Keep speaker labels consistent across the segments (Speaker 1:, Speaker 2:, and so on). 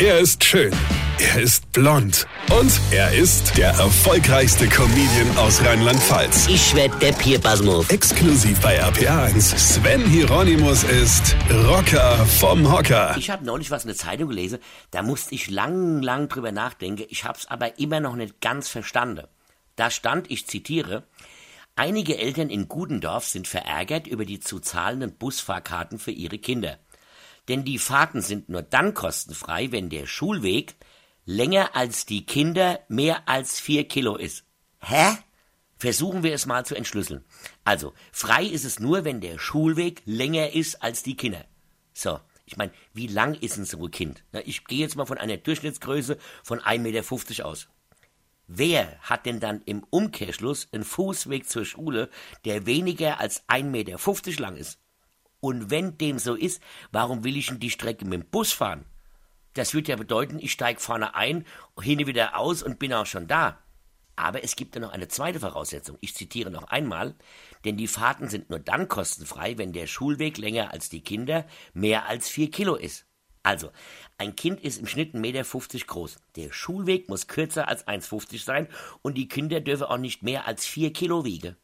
Speaker 1: Er ist schön. Er ist blond. Und er ist der erfolgreichste Comedian aus Rheinland-Pfalz.
Speaker 2: Ich werd der Pierpasmus.
Speaker 1: Exklusiv bei RPA1. Sven Hieronymus ist Rocker vom Hocker.
Speaker 2: Ich habe neulich was in der Zeitung gelesen, da musste ich lang, lang drüber nachdenken. Ich hab's aber immer noch nicht ganz verstanden. Da stand, ich zitiere, Einige Eltern in Gudendorf sind verärgert über die zu zahlenden Busfahrkarten für ihre Kinder. Denn die Fahrten sind nur dann kostenfrei, wenn der Schulweg länger als die Kinder mehr als vier Kilo ist. Hä? Versuchen wir es mal zu entschlüsseln. Also, frei ist es nur, wenn der Schulweg länger ist als die Kinder. So, ich meine, wie lang ist ein so ein Kind? Na, ich gehe jetzt mal von einer Durchschnittsgröße von 1,50 Meter aus. Wer hat denn dann im Umkehrschluss einen Fußweg zur Schule, der weniger als 1,50 Meter lang ist? Und wenn dem so ist, warum will ich denn die Strecke mit dem Bus fahren? Das würde ja bedeuten, ich steige vorne ein, hin wieder aus und bin auch schon da. Aber es gibt ja noch eine zweite Voraussetzung. Ich zitiere noch einmal, denn die Fahrten sind nur dann kostenfrei, wenn der Schulweg länger als die Kinder mehr als vier Kilo ist. Also, ein Kind ist im Schnitt 1,50 Meter groß. Der Schulweg muss kürzer als 1,50 sein und die Kinder dürfen auch nicht mehr als 4 Kilo wiegen.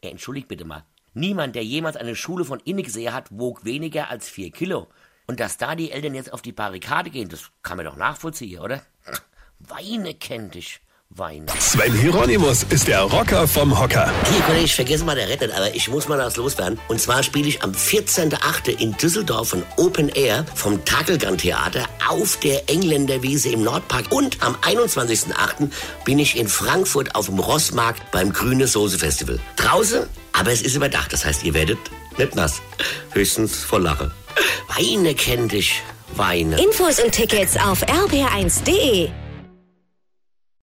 Speaker 2: Äh, entschuldigt bitte mal. Niemand, der jemals eine Schule von innen gesehen hat, wog weniger als 4 Kilo. Und dass da die Eltern jetzt auf die Barrikade gehen, das kann man doch nachvollziehen, oder? Weine kennt dich. Weine.
Speaker 1: Sven Hieronymus ist der Rocker vom Hocker.
Speaker 2: Hier, Kollege, ich vergesse mal der Rettet, aber ich muss mal das loswerden. Und zwar spiele ich am 14.8. in Düsseldorf ein Open Air vom Takelgan Theater auf der Engländerwiese im Nordpark. Und am 21.8. bin ich in Frankfurt auf dem Rossmarkt beim Grüne Soße Festival. Draußen, aber es ist überdacht. Das heißt, ihr werdet nicht nass. Höchstens voll Lache. Weine kennt dich. Weine.
Speaker 3: Infos und Tickets auf rb1.de.